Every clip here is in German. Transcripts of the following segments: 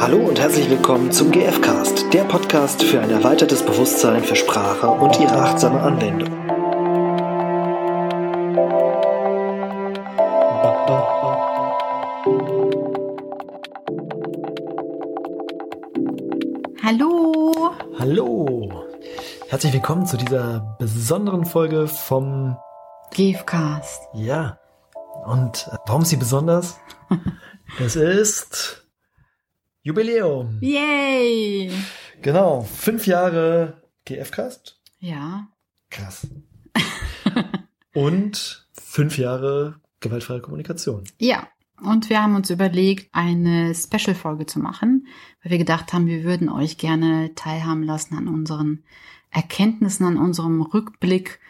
Hallo und herzlich willkommen zum GFcast, der Podcast für ein erweitertes Bewusstsein für Sprache und ihre achtsame Anwendung. Hallo. Hallo. Herzlich willkommen zu dieser besonderen Folge vom GFcast. Ja. Und äh, warum ist sie besonders? es ist Jubiläum. Yay. Genau, fünf Jahre GFcast. Ja. Krass. Und fünf Jahre gewaltfreie Kommunikation. Ja. Und wir haben uns überlegt, eine Special-Folge zu machen, weil wir gedacht haben, wir würden euch gerne teilhaben lassen an unseren Erkenntnissen, an unserem Rückblick.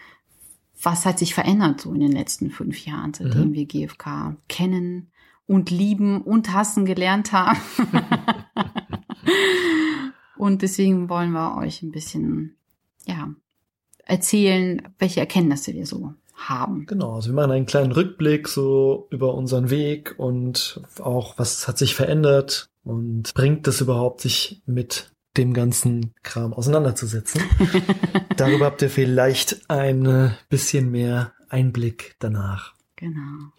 Was hat sich verändert so in den letzten fünf Jahren, seitdem Mhm. wir GFK kennen und lieben und hassen gelernt haben? und deswegen wollen wir euch ein bisschen, ja, erzählen, welche Erkenntnisse wir so haben. Genau, also wir machen einen kleinen Rückblick so über unseren Weg und auch was hat sich verändert und bringt es überhaupt, sich mit dem ganzen Kram auseinanderzusetzen. Darüber habt ihr vielleicht ein bisschen mehr Einblick danach. Genau.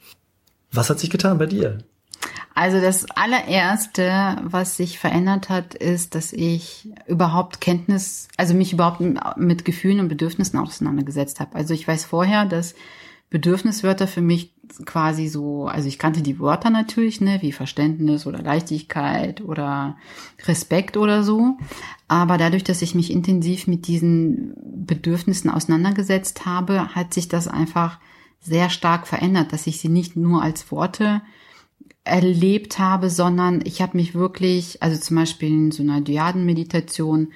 Was hat sich getan bei dir? Also das allererste, was sich verändert hat, ist, dass ich überhaupt Kenntnis, also mich überhaupt mit Gefühlen und Bedürfnissen auseinandergesetzt habe. Also ich weiß vorher, dass Bedürfniswörter für mich quasi so, also ich kannte die Wörter natürlich, ne, wie Verständnis oder Leichtigkeit oder Respekt oder so. Aber dadurch, dass ich mich intensiv mit diesen Bedürfnissen auseinandergesetzt habe, hat sich das einfach sehr stark verändert, dass ich sie nicht nur als Worte erlebt habe, sondern ich habe mich wirklich, also zum Beispiel in so einer Dyaden-Meditation,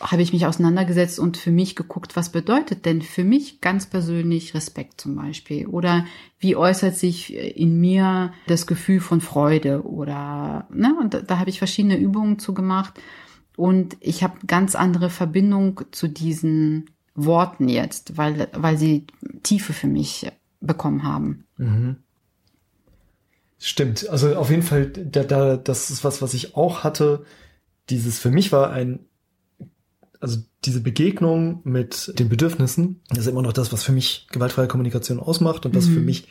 habe ich mich auseinandergesetzt und für mich geguckt, was bedeutet denn für mich ganz persönlich Respekt zum Beispiel? Oder wie äußert sich in mir das Gefühl von Freude? Oder, ne? Und da, da habe ich verschiedene Übungen zu gemacht. Und ich habe ganz andere Verbindung zu diesen Worten jetzt, weil, weil sie Tiefe für mich bekommen haben. Mhm. Stimmt, also auf jeden Fall, da, da, das ist was, was ich auch hatte. Dieses für mich war ein, also diese Begegnung mit den Bedürfnissen, das ist immer noch das, was für mich gewaltfreie Kommunikation ausmacht und was Mhm. für mich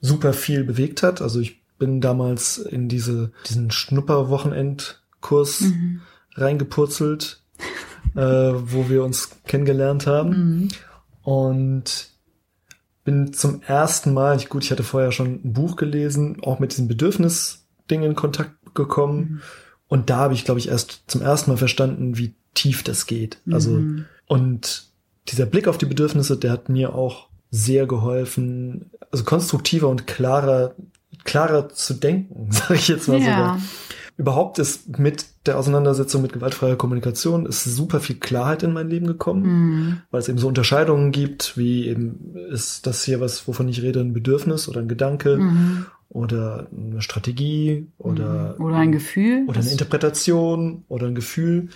super viel bewegt hat. Also ich bin damals in diese, diesen Schnupperwochenendkurs Mhm. reingepurzelt, äh, wo wir uns kennengelernt haben. Mhm. Und bin zum ersten Mal, ich, gut, ich hatte vorher schon ein Buch gelesen, auch mit diesem Bedürfnisding in Kontakt gekommen. Mhm. Und da habe ich, glaube ich, erst zum ersten Mal verstanden, wie tief das geht. Also, Mhm. und dieser Blick auf die Bedürfnisse, der hat mir auch sehr geholfen, also konstruktiver und klarer, klarer zu denken, sage ich jetzt mal Ja. sogar. Überhaupt ist mit der Auseinandersetzung mit gewaltfreier Kommunikation ist super viel Klarheit in mein Leben gekommen Mhm. weil es eben so Unterscheidungen gibt, wie eben ist das hier was, wovon ich rede, ein Bedürfnis oder ein Gedanke Mhm. oder eine Strategie oder, oder ein Gefühl. oder eine Interpretation oder ein Gefühl.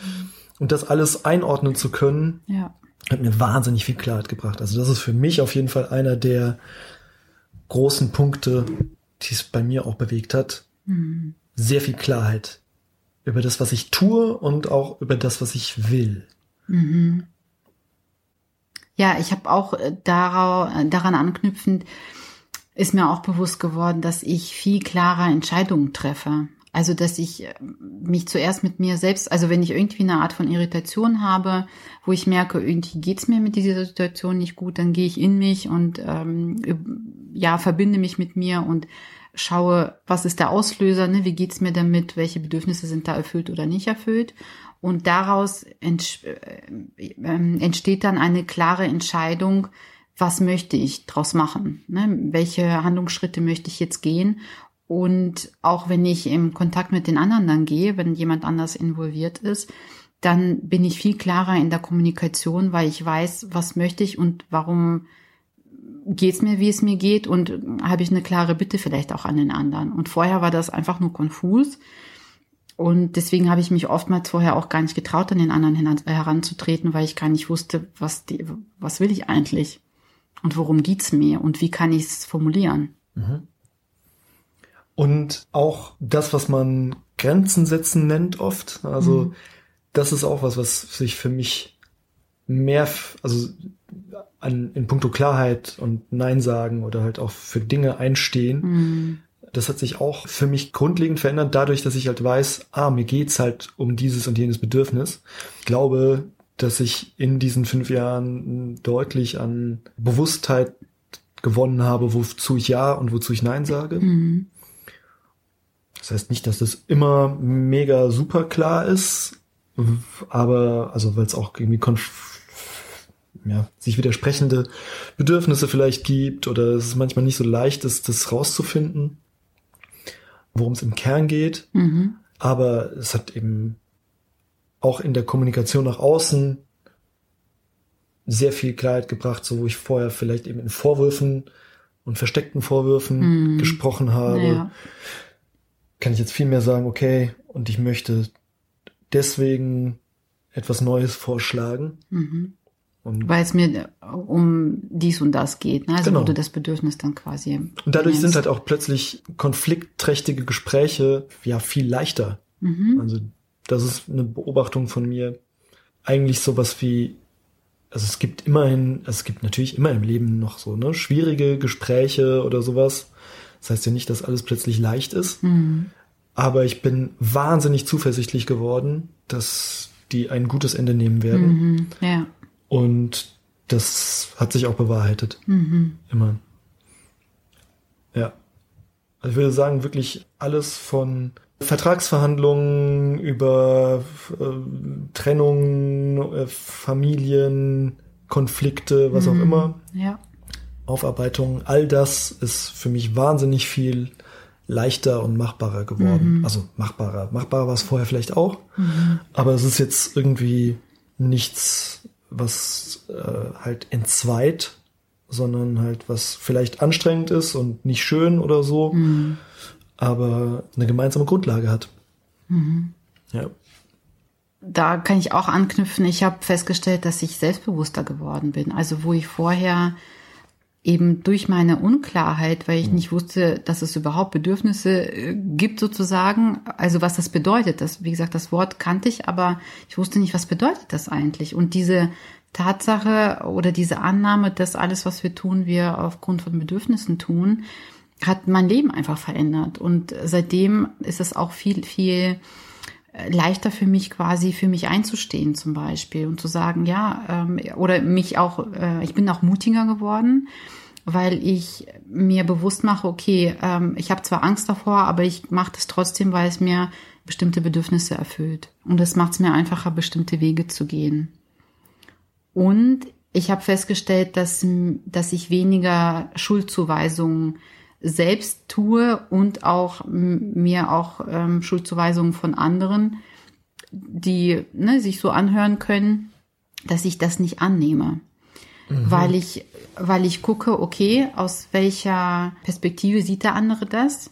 Und das alles einordnen zu können, Ja. hat mir wahnsinnig viel Klarheit gebracht. Also das ist für mich auf jeden Fall einer der großen Punkte, die es bei mir auch bewegt hat. Mhm. Sehr viel Klarheit über das, was ich tue und auch über das, was ich will. Mhm. Ja, ich habe auch äh, darau- äh, daran anknüpfend, ist mir auch bewusst geworden, dass ich viel klarer Entscheidungen treffe. Also, dass ich äh, mich zuerst mit mir selbst, also wenn ich irgendwie eine Art von Irritation habe, wo ich merke, irgendwie geht's mir mit dieser Situation nicht gut, dann gehe ich in mich und ähm, ja, verbinde mich mit mir und schaue, was ist der Auslöser, ne? wie geht's mir damit, welche Bedürfnisse sind da erfüllt oder nicht erfüllt. Und daraus ents äh, ähm, entsteht dann eine klare Entscheidung, was möchte ich draus machen? Ne? Welche Handlungsschritte möchte ich jetzt gehen? Und auch wenn ich im Kontakt mit den anderen dann gehe, wenn jemand anders involviert ist, dann bin ich viel klarer in der Kommunikation, weil ich weiß, was möchte ich und warum geht's mir, wie es mir geht und habe ich eine klare Bitte vielleicht auch an den anderen. Und vorher war das einfach nur konfus. Und deswegen habe ich mich oftmals vorher auch gar nicht getraut, an den anderen heranzutreten, weil ich gar nicht wusste, was, die, was will ich eigentlich und worum geht's mir und wie kann ich es formulieren. Und auch das, was man Grenzen setzen nennt oft. Also mhm. das ist auch was, was sich für mich mehr, also an, in puncto Klarheit und Nein sagen oder halt auch für Dinge einstehen. Mhm. Das hat sich auch für mich grundlegend verändert, dadurch, dass ich halt weiß, ah, mir geht's halt um dieses und jenes Bedürfnis. Ich glaube, dass ich in diesen fünf Jahren deutlich an Bewusstheit gewonnen habe, wozu ich Ja und wozu ich Nein sage. Mhm. Das heißt nicht, dass das immer mega super klar ist, aber also weil es auch irgendwie konf ja, sich widersprechende Bedürfnisse vielleicht gibt oder es ist manchmal nicht so leicht ist, das rauszufinden, worum es im Kern geht. Mhm. Aber es hat eben auch in der Kommunikation nach außen sehr viel Klarheit gebracht, so wo ich vorher vielleicht eben in Vorwürfen und versteckten Vorwürfen mhm. gesprochen habe. Ja. Kann ich jetzt viel mehr sagen, okay, und ich möchte deswegen etwas Neues vorschlagen. Mhm. Weil es mir um dies und das geht, ne? also genau. wo du das Bedürfnis dann quasi. Und dadurch nennst. sind halt auch plötzlich konfliktträchtige Gespräche ja viel leichter. Mhm. Also das ist eine Beobachtung von mir. Eigentlich sowas wie, also es gibt immerhin, also es gibt natürlich immer im Leben noch so ne schwierige Gespräche oder sowas. Das heißt ja nicht, dass alles plötzlich leicht ist. Mhm. Aber ich bin wahnsinnig zuversichtlich geworden, dass die ein gutes Ende nehmen werden. Mhm. Ja. Und das hat sich auch bewahrheitet. Mhm. Immer. Ja. Also ich würde sagen, wirklich alles von Vertragsverhandlungen über äh, Trennungen, äh, Familien, Konflikte, was mhm. auch immer. Ja. Aufarbeitung, all das ist für mich wahnsinnig viel leichter und machbarer geworden. Mhm. Also machbarer. Machbarer war es vorher vielleicht auch, mhm. aber es ist jetzt irgendwie nichts was äh, halt entzweit, sondern halt was vielleicht anstrengend ist und nicht schön oder so, mhm. aber eine gemeinsame Grundlage hat. Mhm. Ja. Da kann ich auch anknüpfen. Ich habe festgestellt, dass ich selbstbewusster geworden bin. Also wo ich vorher eben durch meine Unklarheit, weil ich mhm. nicht wusste, dass es überhaupt Bedürfnisse äh, gibt sozusagen, also was das bedeutet. Das, wie gesagt, das Wort kannte ich, aber ich wusste nicht, was bedeutet das eigentlich. Und diese Tatsache oder diese Annahme, dass alles, was wir tun, wir aufgrund von Bedürfnissen tun, hat mein Leben einfach verändert. Und seitdem ist es auch viel, viel leichter für mich quasi für mich einzustehen zum Beispiel und zu sagen, ja, ähm, oder mich auch, äh, ich bin auch mutiger geworden, weil ich mir bewusst mache, okay, ähm, ich habe zwar Angst davor, aber ich mache das trotzdem, weil es mir bestimmte Bedürfnisse erfüllt. Und es macht es mir einfacher, bestimmte Wege zu gehen. Und ich habe festgestellt, dass, dass ich weniger Schuldzuweisungen selbst tue und auch mir auch ähm, Schuldzuweisungen von anderen, die ne, sich so anhören können, dass ich das nicht annehme. Mhm. Weil ich, weil ich gucke, okay, aus welcher Perspektive sieht der andere das?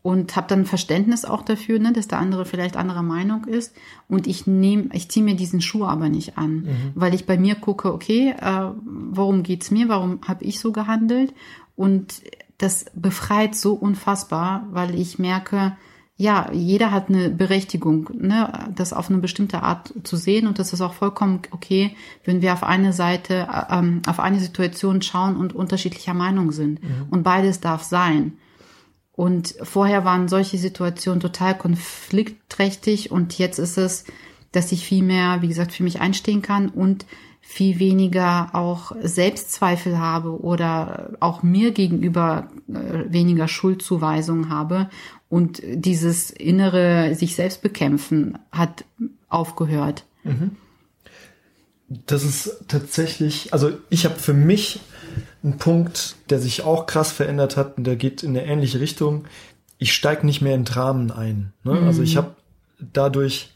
und habe dann Verständnis auch dafür, ne, dass der andere vielleicht anderer Meinung ist und ich nehme, ich ziehe mir diesen Schuh aber nicht an, mhm. weil ich bei mir gucke, okay, äh, worum geht's mir, warum habe ich so gehandelt und das befreit so unfassbar, weil ich merke, ja, jeder hat eine Berechtigung, ne, das auf eine bestimmte Art zu sehen und das ist auch vollkommen okay, wenn wir auf eine Seite, äh, ähm, auf eine Situation schauen und unterschiedlicher Meinung sind. Mhm. Und beides darf sein. Und vorher waren solche Situationen total konfliktträchtig und jetzt ist es, dass ich viel mehr, wie gesagt, für mich einstehen kann und viel weniger auch Selbstzweifel habe oder auch mir gegenüber äh, weniger Schuldzuweisungen habe und dieses innere sich selbst bekämpfen hat aufgehört. Mhm. Das ist tatsächlich, also ich habe für mich einen Punkt, der sich auch krass verändert hat und der geht in eine ähnliche Richtung. Ich steige nicht mehr in Dramen ein. Ne? Mhm. Also ich habe dadurch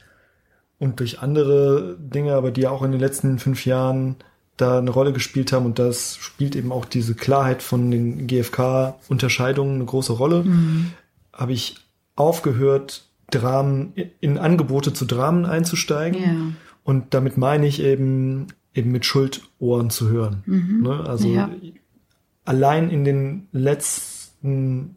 und durch andere Dinge, aber die auch in den letzten fünf Jahren da eine Rolle gespielt haben und das spielt eben auch diese Klarheit von den GfK-Unterscheidungen eine große Rolle, mhm. habe ich aufgehört, Dramen in Angebote zu Dramen einzusteigen. Ja. Und damit meine ich eben eben mit Schuldohren zu hören. Mhm. Ne? Also ja. allein in den letzten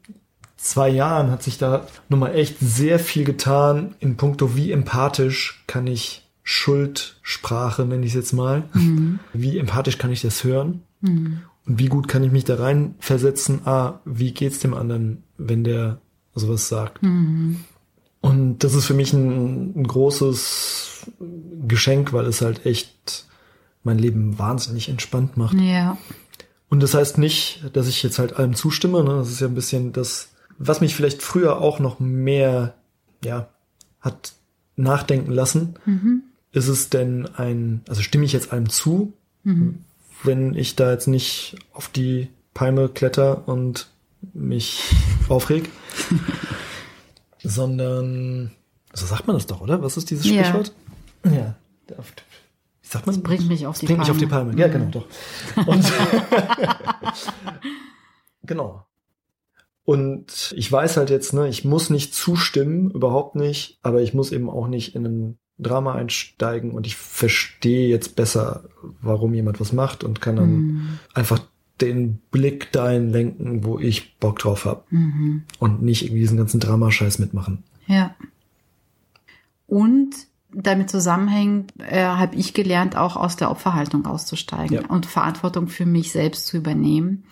zwei Jahren hat sich da nochmal echt sehr viel getan in puncto, wie empathisch kann ich Schuldsprache, nenne ich es jetzt mal, mhm. wie empathisch kann ich das hören mhm. und wie gut kann ich mich da rein versetzen, ah, wie geht's dem anderen, wenn der sowas sagt. Mhm. Und das ist für mich ein, ein großes Geschenk, weil es halt echt mein Leben wahnsinnig entspannt macht. Ja. Und das heißt nicht, dass ich jetzt halt allem zustimme. Ne? Das ist ja ein bisschen das, was mich vielleicht früher auch noch mehr, ja, hat nachdenken lassen. Mhm. Ist es denn ein, also stimme ich jetzt allem zu, mhm. wenn ich da jetzt nicht auf die Palme kletter und mich aufreg, sondern, so sagt man das doch, oder? Was ist dieses Sprichwort? Ja. ja wie sagt man? Das bringt mich auf die bringt Palme. mich auf die Palme. Ja, genau, doch. Und genau. Und ich weiß halt jetzt, ne, ich muss nicht zustimmen, überhaupt nicht, aber ich muss eben auch nicht in ein Drama einsteigen und ich verstehe jetzt besser, warum jemand was macht und kann dann mm. einfach den Blick dahin lenken, wo ich Bock drauf habe mhm. und nicht irgendwie diesen ganzen Dramascheiß mitmachen. Ja. Und damit zusammenhängt, äh, habe ich gelernt, auch aus der Opferhaltung auszusteigen ja. und Verantwortung für mich selbst zu übernehmen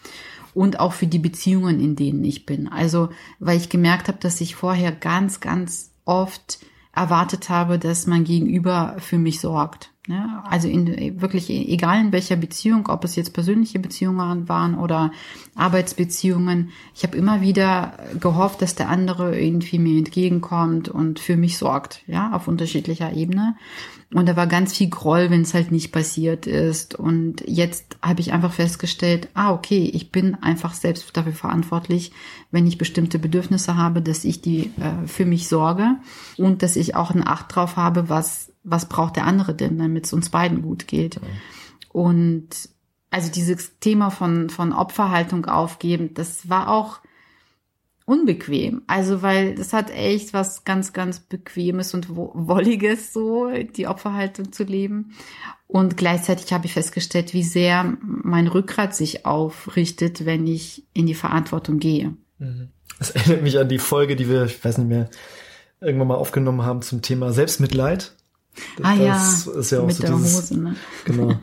und auch für die Beziehungen, in denen ich bin. Also, weil ich gemerkt habe, dass ich vorher ganz, ganz oft erwartet habe, dass mein Gegenüber für mich sorgt. Ja, also in, wirklich egal in welcher Beziehung, ob es jetzt persönliche Beziehungen waren oder Arbeitsbeziehungen, ich habe immer wieder gehofft, dass der andere irgendwie mir entgegenkommt und für mich sorgt, ja, auf unterschiedlicher Ebene. Und da war ganz viel Groll, wenn es halt nicht passiert ist. Und jetzt habe ich einfach festgestellt, ah, okay, ich bin einfach selbst dafür verantwortlich, wenn ich bestimmte Bedürfnisse habe, dass ich die äh, für mich sorge und dass ich auch eine Acht drauf habe, was was braucht der andere denn, damit es uns beiden gut geht. Ja. Und also dieses Thema von, von Opferhaltung aufgeben, das war auch unbequem. Also, weil das hat echt was ganz, ganz Bequemes und Wolliges, so, die Opferhaltung zu leben. Und gleichzeitig habe ich festgestellt, wie sehr mein Rückgrat sich aufrichtet, wenn ich in die Verantwortung gehe. Mhm. Das erinnert mich an die Folge, die wir, ich weiß nicht mehr, irgendwann mal aufgenommen haben zum Thema Selbstmitleid. Ah das ja, ist ja auch mit so der dieses, Hose, ne? genau.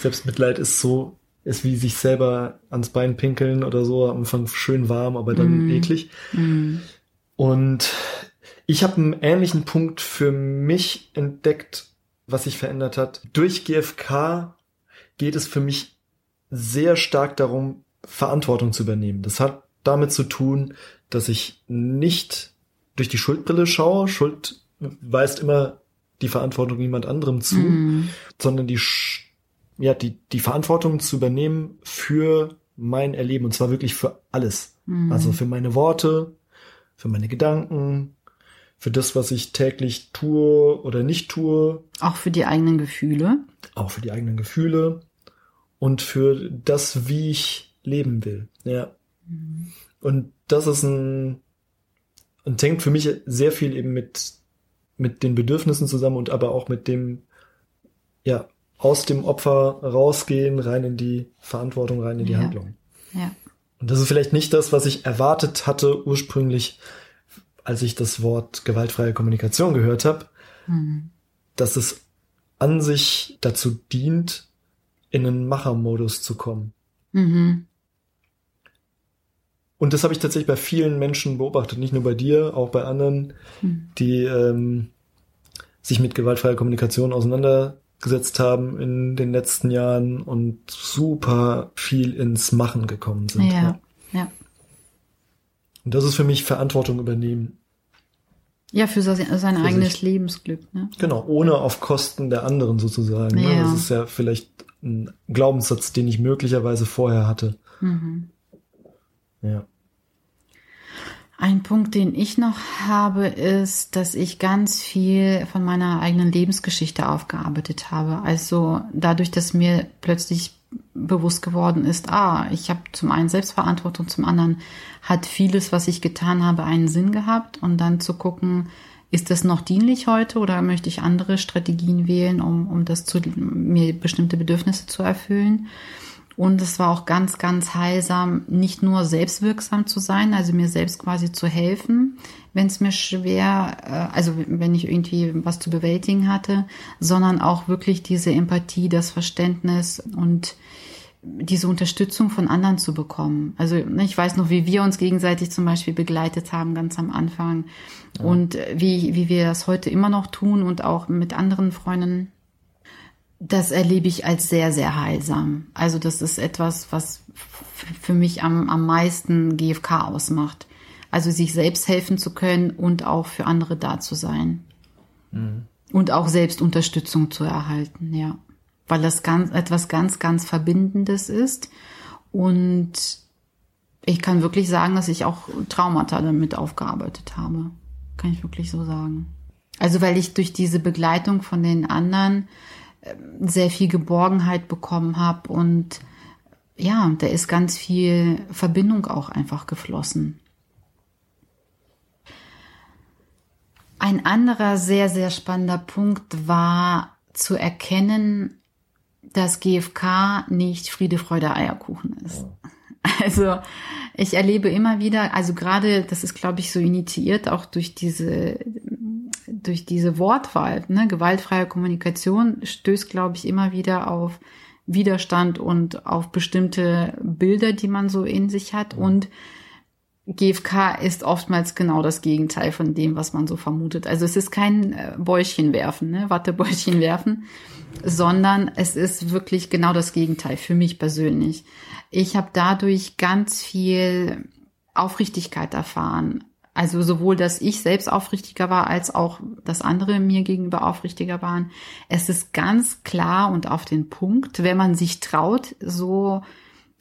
Selbstmitleid ist so, ist wie sich selber ans Bein pinkeln oder so, am Anfang schön warm, aber dann mm. eklig. Mm. Und ich habe einen ähnlichen Punkt für mich entdeckt, was sich verändert hat. Durch GFK geht es für mich sehr stark darum, Verantwortung zu übernehmen. Das hat damit zu tun, dass ich nicht durch die Schuldbrille schaue. Schuld weist immer die Verantwortung jemand anderem zu, mm. sondern die, ja, die, die Verantwortung zu übernehmen für mein Erleben und zwar wirklich für alles. Mm. Also für meine Worte, für meine Gedanken, für das, was ich täglich tue oder nicht tue. Auch für die eigenen Gefühle. Auch für die eigenen Gefühle und für das, wie ich leben will. Ja. Mm. Und das ist ein, und hängt für mich sehr viel eben mit mit den Bedürfnissen zusammen und aber auch mit dem, ja, aus dem Opfer rausgehen, rein in die Verantwortung, rein in die ja. Handlung. Ja. Und das ist vielleicht nicht das, was ich erwartet hatte ursprünglich, als ich das Wort gewaltfreie Kommunikation gehört habe, mhm. dass es an sich dazu dient, in einen Machermodus zu kommen. Mhm. Und das habe ich tatsächlich bei vielen Menschen beobachtet, nicht nur bei dir, auch bei anderen, mhm. die ähm, sich mit gewaltfreier Kommunikation auseinandergesetzt haben in den letzten Jahren und super viel ins Machen gekommen sind. Ja, ja. Und das ist für mich Verantwortung übernehmen. Ja, für sein, sein für eigenes sich. Lebensglück. Ne? Genau, ohne auf Kosten der anderen sozusagen. Ne? Ja. Das ist ja vielleicht ein Glaubenssatz, den ich möglicherweise vorher hatte. Mhm. Ja. Ein Punkt, den ich noch habe, ist, dass ich ganz viel von meiner eigenen Lebensgeschichte aufgearbeitet habe. Also dadurch, dass mir plötzlich bewusst geworden ist, ah, ich habe zum einen Selbstverantwortung, zum anderen hat vieles, was ich getan habe, einen Sinn gehabt und dann zu gucken, ist das noch dienlich heute oder möchte ich andere Strategien wählen, um, um das zu, mir bestimmte Bedürfnisse zu erfüllen? Und es war auch ganz, ganz heilsam, nicht nur selbstwirksam zu sein, also mir selbst quasi zu helfen, wenn es mir schwer, äh, also wenn ich irgendwie was zu bewältigen hatte, sondern auch wirklich diese Empathie, das Verständnis und diese Unterstützung von anderen zu bekommen. Also ne, ich weiß noch, wie wir uns gegenseitig zum Beispiel begleitet haben ganz am Anfang ja. und wie, wie wir das heute immer noch tun und auch mit anderen Freunden. Das erlebe ich als sehr, sehr heilsam. Also das ist etwas, was für mich am, am meisten GFK ausmacht. Also sich selbst helfen zu können und auch für andere da zu sein. Mhm. Und auch selbst Unterstützung zu erhalten, ja weil das ganz, etwas ganz, ganz Verbindendes ist. Und ich kann wirklich sagen, dass ich auch Traumata damit aufgearbeitet habe. Kann ich wirklich so sagen. Also weil ich durch diese Begleitung von den anderen sehr viel Geborgenheit bekommen habe und ja, da ist ganz viel Verbindung auch einfach geflossen. Ein anderer sehr, sehr spannender Punkt war zu erkennen, dass GFK nicht Friede, Freude, Eierkuchen ist. Also ich erlebe immer wieder, also gerade, das ist, glaube ich, so initiiert auch durch diese durch diese Wortwahl, ne, gewaltfreie Kommunikation stößt, glaube ich, immer wieder auf Widerstand und auf bestimmte Bilder, die man so in sich hat. Und GFK ist oftmals genau das Gegenteil von dem, was man so vermutet. Also es ist kein äh, Bäuchchen werfen, ne, Wattebäuchchen werfen, sondern es ist wirklich genau das Gegenteil für mich persönlich. Ich habe dadurch ganz viel Aufrichtigkeit erfahren. Also sowohl, dass ich selbst aufrichtiger war, als auch, dass andere mir gegenüber aufrichtiger waren. Es ist ganz klar und auf den Punkt, wenn man sich traut, so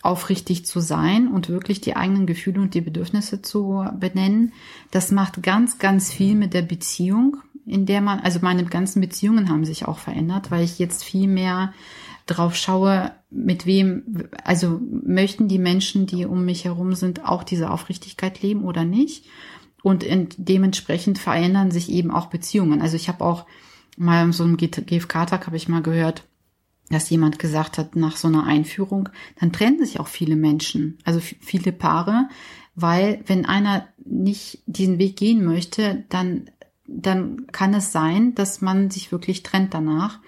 aufrichtig zu sein und wirklich die eigenen Gefühle und die Bedürfnisse zu benennen. Das macht ganz, ganz viel mit der Beziehung, in der man, also meine ganzen Beziehungen haben sich auch verändert, weil ich jetzt viel mehr drauf schaue, mit wem, also möchten die Menschen, die um mich herum sind, auch diese Aufrichtigkeit leben oder nicht? Und dementsprechend verändern sich eben auch Beziehungen. Also ich habe auch mal so einem GFK-Tag habe ich mal gehört, dass jemand gesagt hat, nach so einer Einführung, dann trennen sich auch viele Menschen, also viele Paare, weil wenn einer nicht diesen Weg gehen möchte, dann, dann kann es sein, dass man sich wirklich trennt danach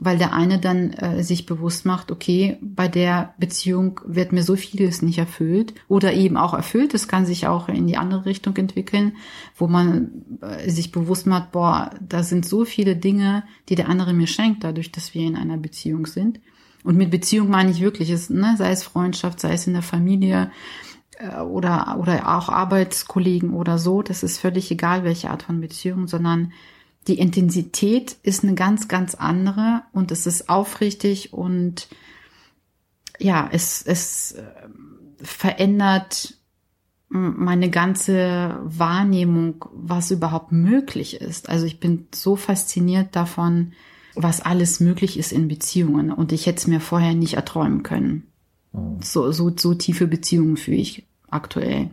weil der eine dann äh, sich bewusst macht, okay, bei der Beziehung wird mir so vieles nicht erfüllt oder eben auch erfüllt. Es kann sich auch in die andere Richtung entwickeln, wo man äh, sich bewusst macht, boah, da sind so viele Dinge, die der andere mir schenkt, dadurch, dass wir in einer Beziehung sind. Und mit Beziehung meine ich wirklich, es, ne, sei es Freundschaft, sei es in der Familie äh, oder, oder auch Arbeitskollegen oder so. Das ist völlig egal, welche Art von Beziehung, sondern die Intensität ist eine ganz, ganz andere und es ist aufrichtig und ja, es, es äh, verändert meine ganze Wahrnehmung, was überhaupt möglich ist. Also ich bin so fasziniert davon, was alles möglich ist in Beziehungen und ich hätte es mir vorher nicht erträumen können. Oh. So, so, so tiefe Beziehungen fühle ich aktuell.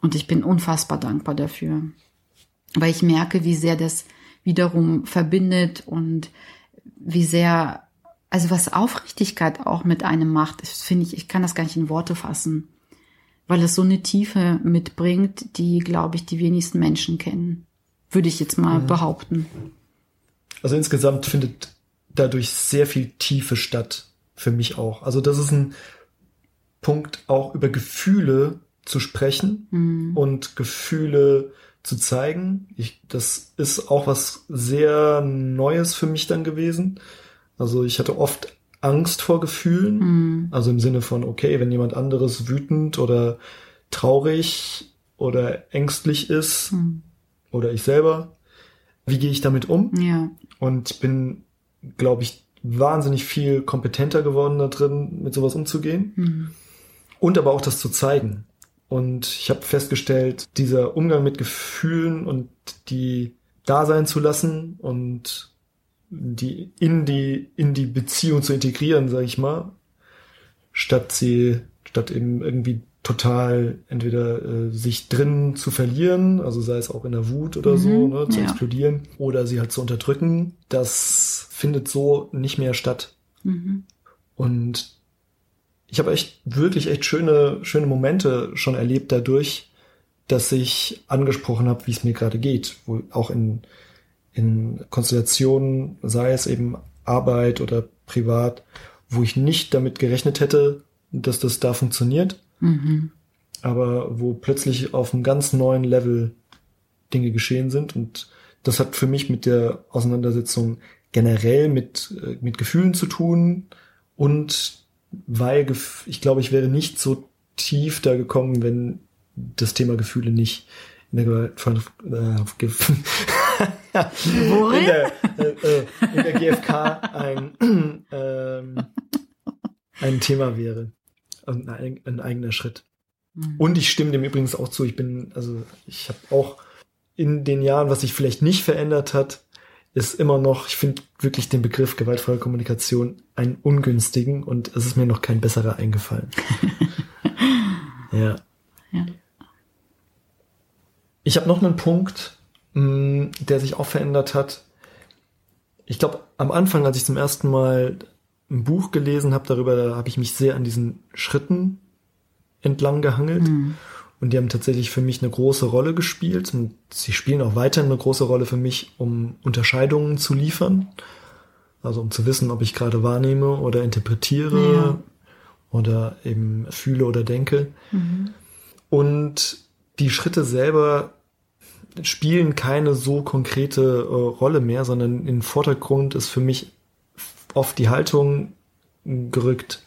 Und ich bin unfassbar dankbar dafür, weil ich merke, wie sehr das wiederum verbindet und wie sehr, also was Aufrichtigkeit auch mit einem macht, finde ich, ich kann das gar nicht in Worte fassen, weil es so eine Tiefe mitbringt, die, glaube ich, die wenigsten Menschen kennen. Würde ich jetzt mal mhm. behaupten. Also insgesamt findet dadurch sehr viel Tiefe statt, für mich auch. Also das ist ein Punkt, auch über Gefühle zu sprechen mhm. und Gefühle zu zeigen. Ich, das ist auch was sehr Neues für mich dann gewesen. Also ich hatte oft Angst vor Gefühlen, mhm. also im Sinne von, okay, wenn jemand anderes wütend oder traurig oder ängstlich ist mhm. oder ich selber, wie gehe ich damit um? Ja. Und bin, glaube ich, wahnsinnig viel kompetenter geworden da drin, mit sowas umzugehen. Mhm. Und aber auch das zu zeigen. Und ich habe festgestellt, dieser Umgang mit Gefühlen und die da sein zu lassen und die in die in die Beziehung zu integrieren, sage ich mal, statt sie statt eben irgendwie total entweder äh, sich drin zu verlieren, also sei es auch in der Wut oder mhm, so, ne, zu ja. explodieren, oder sie halt zu unterdrücken, das findet so nicht mehr statt. Mhm. Und ich habe echt wirklich echt schöne, schöne Momente schon erlebt dadurch, dass ich angesprochen habe, wie es mir gerade geht. Wo auch in, in Konstellationen, sei es eben Arbeit oder privat, wo ich nicht damit gerechnet hätte, dass das da funktioniert. Mhm. Aber wo plötzlich auf einem ganz neuen Level Dinge geschehen sind. Und das hat für mich mit der Auseinandersetzung generell mit, äh, mit Gefühlen zu tun und weil ich glaube, ich wäre nicht so tief da gekommen, wenn das Thema Gefühle nicht in der, äh, in der, äh, äh, in der GfK ein, ähm, ein Thema wäre. Und ein, ein eigener Schritt. Mhm. Und ich stimme dem übrigens auch zu. Ich bin, also ich habe auch in den Jahren, was sich vielleicht nicht verändert hat, ist immer noch, ich finde wirklich den Begriff gewaltfreie Kommunikation einen ungünstigen und es ist mir noch kein besserer eingefallen. ja. ja. Ich habe noch einen Punkt, mh, mm, der sich auch verändert hat. Ich glaube, am Anfang, als ich zum ersten Mal ein Buch gelesen habe darüber, da habe ich mich sehr an diesen Schritten entlang gehangelt. Mhm. Und die haben tatsächlich für mich eine große Rolle gespielt und sie spielen auch weiterhin eine große Rolle für mich, um Unterscheidungen zu liefern. Also um zu wissen, ob ich gerade wahrnehme oder interpretiere ja. oder eben fühle oder denke. Mhm. Und die Schritte selber spielen keine so konkrete äh, Rolle mehr, sondern den Vordergrund ist für mich oft die Haltung gerückt.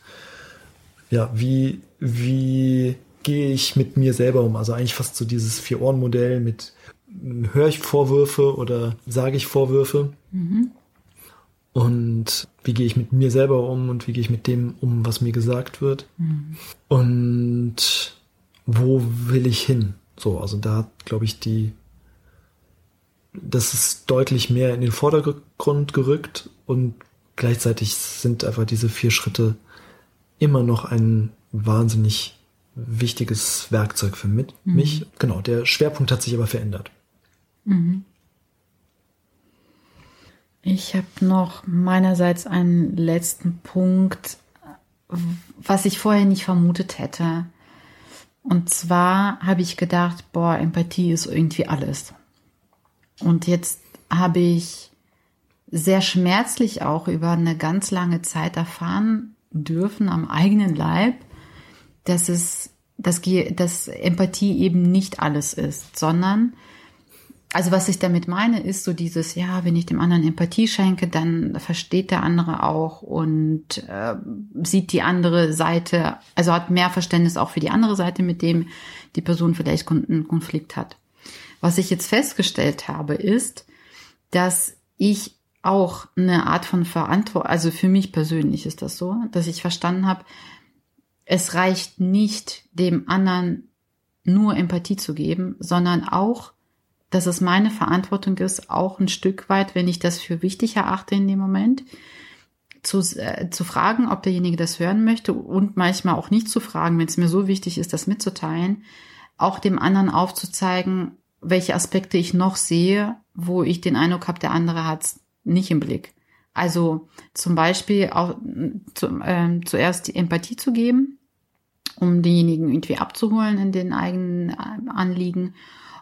Ja, wie, wie gehe ich mit mir selber um? Also eigentlich fast so dieses Vier-Ohren-Modell mit höre ich Vorwürfe oder sage ich Vorwürfe? Mhm. Und wie gehe ich mit mir selber um und wie gehe ich mit dem um, was mir gesagt wird? Mhm. Und wo will ich hin? So, also da glaube ich, die, das ist deutlich mehr in den Vordergrund gerückt und gleichzeitig sind einfach diese vier Schritte immer noch ein wahnsinnig wichtiges Werkzeug für mit, mhm. mich. Genau, der Schwerpunkt hat sich aber verändert. Mhm. Ich habe noch meinerseits einen letzten Punkt, was ich vorher nicht vermutet hätte. Und zwar habe ich gedacht, boah, Empathie ist irgendwie alles. Und jetzt habe ich sehr schmerzlich auch über eine ganz lange Zeit erfahren dürfen am eigenen Leib, dass es, dass, dass Empathie eben nicht alles ist, sondern also was ich damit meine, ist so dieses, ja, wenn ich dem anderen Empathie schenke, dann versteht der andere auch und äh, sieht die andere Seite, also hat mehr Verständnis auch für die andere Seite, mit dem die Person vielleicht einen Konflikt hat. Was ich jetzt festgestellt habe, ist, dass ich auch eine Art von Verantwortung, also für mich persönlich ist das so, dass ich verstanden habe, es reicht nicht, dem anderen nur Empathie zu geben, sondern auch, dass es meine Verantwortung ist, auch ein Stück weit, wenn ich das für wichtig erachte in dem Moment, zu, äh, zu fragen, ob derjenige das hören möchte und manchmal auch nicht zu fragen, wenn es mir so wichtig ist, das mitzuteilen, auch dem anderen aufzuzeigen, welche Aspekte ich noch sehe, wo ich den Eindruck habe, der andere hat es nicht im Blick. Also zum Beispiel auch zu, äh, zuerst die Empathie zu geben, um denjenigen irgendwie abzuholen in den eigenen äh, Anliegen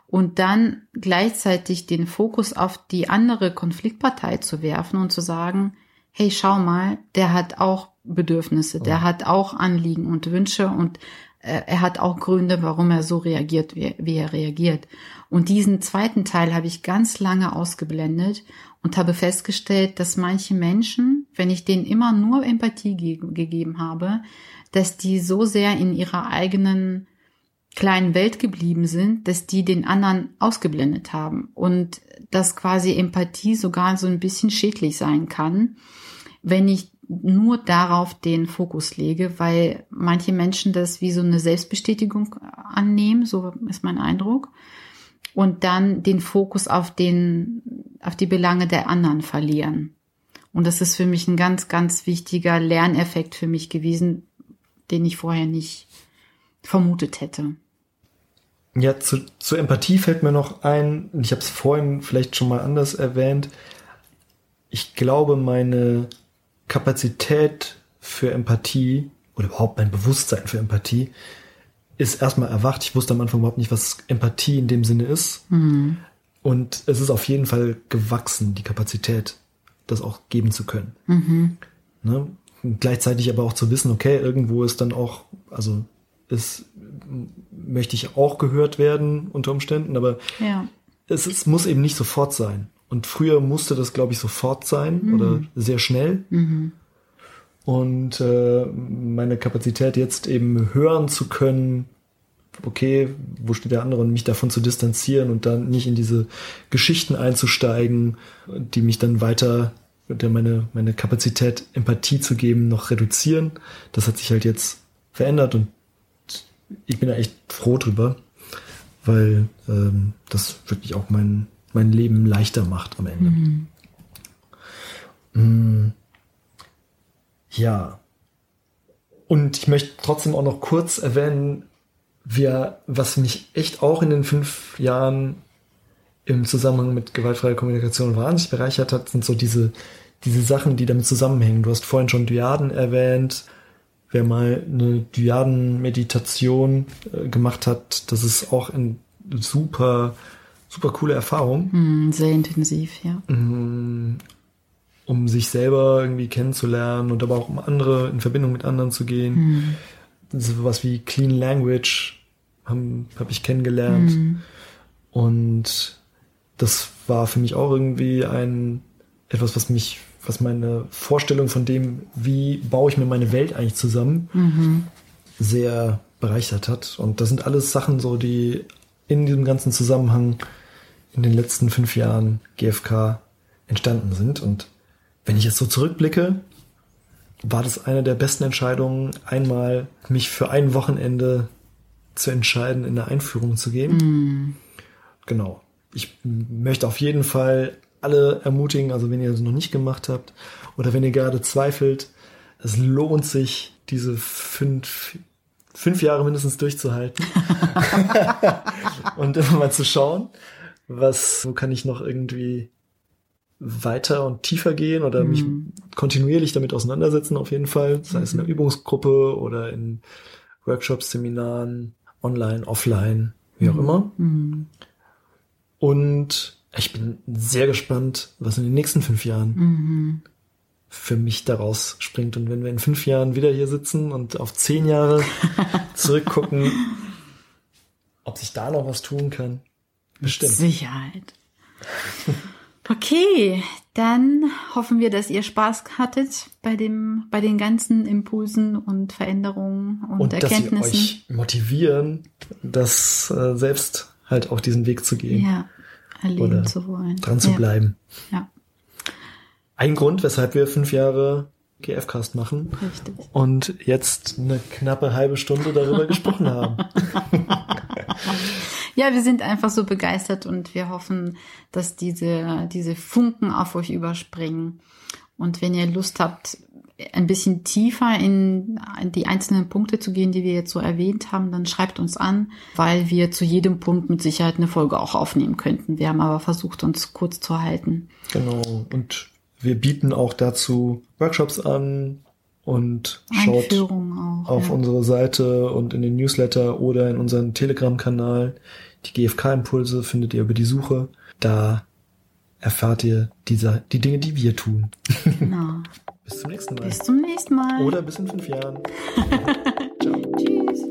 und dann gleichzeitig den Fokus auf die andere Konfliktpartei zu werfen und zu sagen, hey, schau mal, der hat auch Bedürfnisse, der hat auch Anliegen und Wünsche und äh, er hat auch Gründe, warum er so reagiert, wie, wie er reagiert. Und diesen zweiten Teil habe ich ganz lange ausgeblendet und habe festgestellt, dass manche Menschen, wenn ich denen immer nur Empathie ge gegeben habe, dass die so sehr in ihrer eigenen kleinen Welt geblieben sind, dass die den anderen ausgeblendet haben und dass quasi Empathie sogar so ein bisschen schädlich sein kann, wenn ich nur darauf den Fokus lege, weil manche Menschen das wie so eine Selbstbestätigung annehmen, so ist mein Eindruck, und dann den Fokus auf den auf die Belange der anderen verlieren. Und das ist für mich ein ganz, ganz wichtiger Lerneffekt für mich gewesen, den ich vorher nicht vermutet hätte. Ja, zu, zu Empathie fällt mir noch ein, ich habe es vorhin vielleicht schon mal anders erwähnt. Ich glaube, meine Kapazität für Empathie oder überhaupt mein Bewusstsein für Empathie ist erstmal erwacht. Ich wusste am Anfang überhaupt nicht, was Empathie in dem Sinne ist. Mhm. Und es ist auf jeden Fall gewachsen, die Kapazität, das auch geben zu können. Mhm. Ne? Gleichzeitig aber auch zu wissen, okay, irgendwo ist dann auch, also ist, möchte ich auch gehört werden unter Umständen, aber Ja. es, es muss eben nicht sofort sein. Und früher musste das, glaube ich, sofort sein oder sehr schnell. Mhm. Und äh, meine Kapazität jetzt eben hören zu können, okay, wo steht der andere und mich davon zu distanzieren und dann nicht in diese Geschichten einzusteigen, die mich dann weiter, meine, meine Kapazität, Empathie zu geben, noch reduzieren. Das hat sich halt jetzt verändert und ich bin da echt froh drüber, weil ähm, das wirklich auch mein, mein Leben leichter macht am Ende. Mm. Ja. Und ich möchte trotzdem auch noch kurz erwähnen, wir, was mich echt auch in den fünf Jahren im Zusammenhang mit gewaltfreier Kommunikation wahnsinnig bereichert hat, sind so diese, diese Sachen, die damit zusammenhängen. Du hast vorhin schon Dyaden erwähnt. Wer mal eine Dyaden-Meditation äh, gemacht hat, das ist auch eine super, super coole Erfahrung Mhm, Sehr intensiv, ja. um sich selber irgendwie kennenzulernen und aber auch um andere in Verbindung mit anderen zu gehen. So was wie Clean Language habe hab ich kennengelernt. Und das war für mich auch irgendwie ein etwas, was mich, was meine Vorstellung von dem, wie baue ich mir meine Welt eigentlich zusammen, sehr bereichert hat. Und das sind alles Sachen so, die in diesem ganzen Zusammenhang in den letzten fünf Jahren GFK entstanden sind. Und wenn ich jetzt so zurückblicke, war das eine der besten Entscheidungen, einmal mich für ein Wochenende zu entscheiden, in eine Einführung zu gehen. Genau. Ich möchte auf jeden Fall alle ermutigen, also wenn ihr das noch nicht gemacht habt oder wenn ihr gerade zweifelt, es lohnt sich, diese fünf, fünf Jahre mindestens durchzuhalten und immer mal zu schauen, was, wo kann ich noch irgendwie weiter und tiefer gehen oder mich kontinuierlich damit auseinandersetzen auf jeden Fall, sei es in einer Übungsgruppe oder in Workshops, Seminaren, online, offline, wie auch immer. Und ich bin sehr gespannt, was in den nächsten fünf Jahren für mich daraus springt. Und wenn wir in fünf Jahren wieder hier sitzen und auf zehn Jahre zurückgucken, ob sich da noch was tun kann. Bestimmt. Sicherheit. Okay, dann hoffen wir, dass ihr Spaß hattet bei dem, bei den ganzen Impulsen und Veränderungen und, Und dass sie Erkenntnissen. euch motivieren, das äh, selbst halt auch diesen Weg zu gehen, ja, erleben Oder zu wollen. dran zu ja. bleiben. Ja, Ein Grund, weshalb wir fünf Jahre GFcast machen richtig. und jetzt eine knappe halbe Stunde darüber gesprochen haben. Ja, wir sind einfach so begeistert und wir hoffen, dass diese, diese Funken auf euch überspringen. Und wenn ihr Lust habt, ein bisschen tiefer in die einzelnen Punkte zu gehen, die wir jetzt so erwähnt haben, dann schreibt uns an, weil wir zu jedem Punkt mit Sicherheit eine Folge auch aufnehmen könnten. Wir haben aber versucht, uns kurz zu halten. Genau. Und wir bieten auch dazu Workshops an und schaut auch. auf ja. unsere Seite und in den Newsletter oder in unseren Telegram-Kanal. Die GFK-Impulse findet ihr über die Suche. Da erfahrt ihr diese, die Dinge, die wir tun. Genau. Bis zum nächsten Mal. Bis zum nächsten Mal. Oder bis in fünf Jahren. Tschüss.